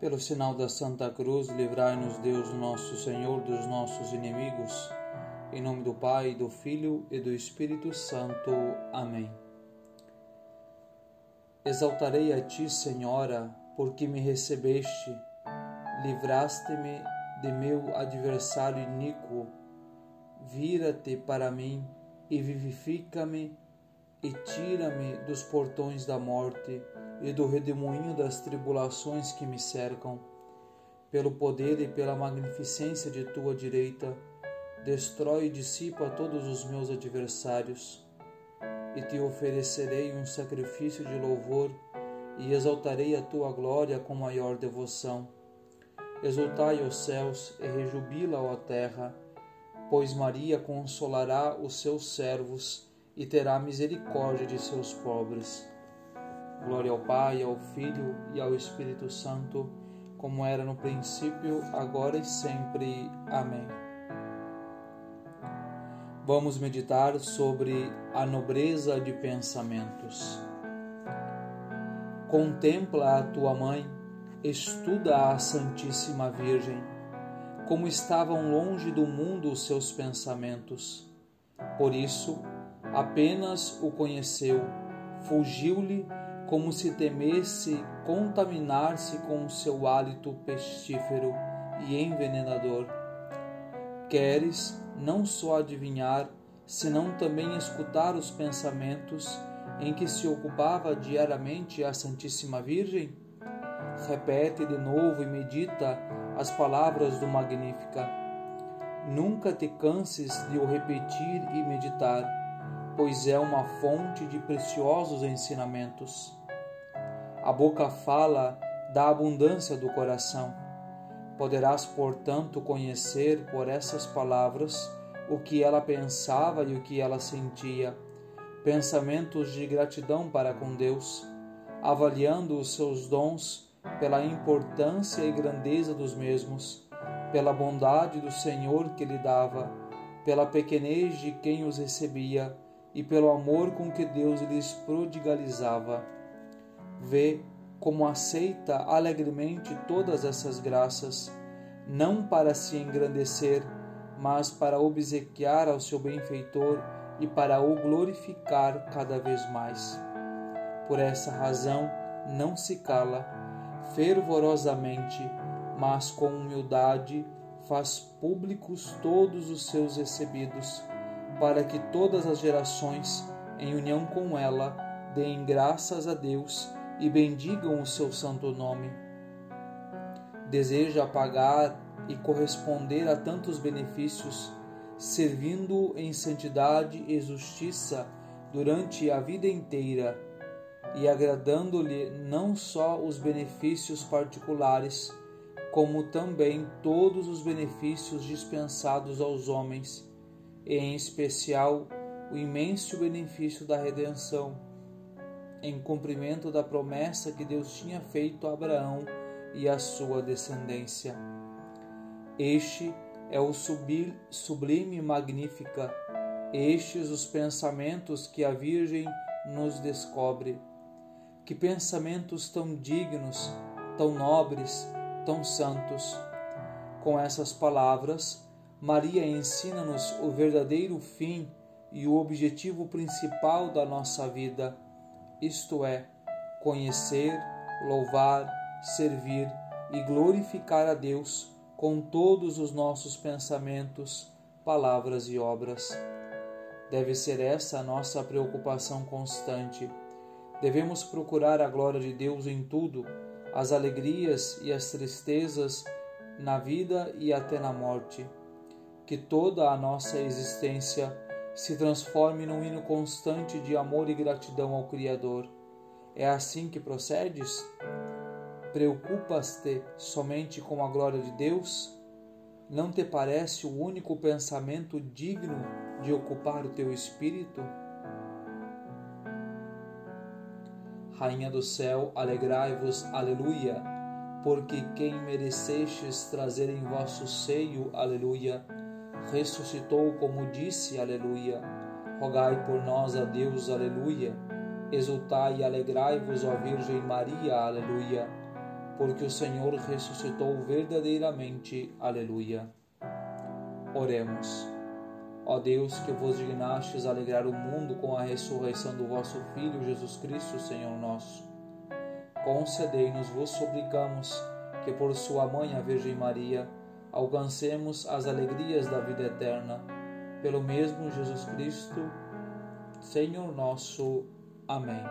Pelo sinal da Santa Cruz, livrai-nos Deus nosso Senhor dos nossos inimigos. Em nome do Pai, do Filho e do Espírito Santo. Amém. Exaltarei a ti, Senhora, porque me recebeste, livraste-me de meu adversário iníquo. Vira-te para mim e vivifica-me e tira-me dos portões da morte e do redemoinho das tribulações que me cercam. Pelo poder e pela magnificência de tua direita, destrói e dissipa todos os meus adversários. E te oferecerei um sacrifício de louvor e exaltarei a tua glória com maior devoção. Exultai os céus e rejubila, ó terra, pois Maria consolará os seus servos e terá misericórdia de seus pobres. Glória ao Pai, ao Filho e ao Espírito Santo, como era no princípio, agora e sempre. Amém. Vamos meditar sobre a nobreza de pensamentos. Contempla a tua mãe, estuda a Santíssima Virgem, como estavam longe do mundo os seus pensamentos. Por isso, apenas o conheceu, fugiu-lhe como se temesse contaminar-se com o seu hálito pestífero e envenenador. Queres não só adivinhar, senão também escutar os pensamentos em que se ocupava diariamente a Santíssima Virgem? Repete de novo e medita as palavras do Magnífica. Nunca te canses de o repetir e meditar, pois é uma fonte de preciosos ensinamentos. A boca fala da abundância do coração. Poderás, portanto, conhecer por essas palavras o que ela pensava e o que ela sentia, pensamentos de gratidão para com Deus, avaliando os seus dons pela importância e grandeza dos mesmos, pela bondade do Senhor que lhe dava, pela pequenez de quem os recebia e pelo amor com que Deus lhes prodigalizava vê como aceita alegremente todas essas graças, não para se engrandecer, mas para obsequiar ao seu benfeitor e para o glorificar cada vez mais. Por essa razão, não se cala, fervorosamente, mas com humildade faz públicos todos os seus recebidos, para que todas as gerações, em união com ela, deem graças a Deus e bendigam o seu santo nome. Deseja pagar e corresponder a tantos benefícios, servindo em santidade e justiça durante a vida inteira e agradando-lhe não só os benefícios particulares, como também todos os benefícios dispensados aos homens, e em especial o imenso benefício da redenção em cumprimento da promessa que Deus tinha feito a Abraão e a sua descendência. Este é o sublime magnífica, estes os pensamentos que a Virgem nos descobre. Que pensamentos tão dignos, tão nobres, tão santos. Com essas palavras, Maria ensina-nos o verdadeiro fim e o objetivo principal da nossa vida isto é, conhecer, louvar, servir e glorificar a Deus com todos os nossos pensamentos, palavras e obras. Deve ser essa a nossa preocupação constante. Devemos procurar a glória de Deus em tudo, as alegrias e as tristezas na vida e até na morte. Que toda a nossa existência se transforme num hino constante de amor e gratidão ao Criador. É assim que procedes? Preocupas-te somente com a glória de Deus? Não te parece o único pensamento digno de ocupar o teu espírito? Rainha do céu, alegrai-vos, aleluia, porque quem merecestes trazer em vosso seio, aleluia, ressuscitou como disse, aleluia. Rogai por nós a Deus, aleluia. Exultai e alegrai-vos, ó Virgem Maria, aleluia. porque o Senhor ressuscitou verdadeiramente. Aleluia. Oremos. Ó Deus, que vos dignastes alegrar o mundo com a ressurreição do vosso Filho Jesus Cristo, Senhor nosso. Concedei-nos, vos suplicamos, que por sua mãe, a Virgem Maria, alcancemos as alegrias da vida eterna. Pelo mesmo Jesus Cristo, Senhor nosso. Amém.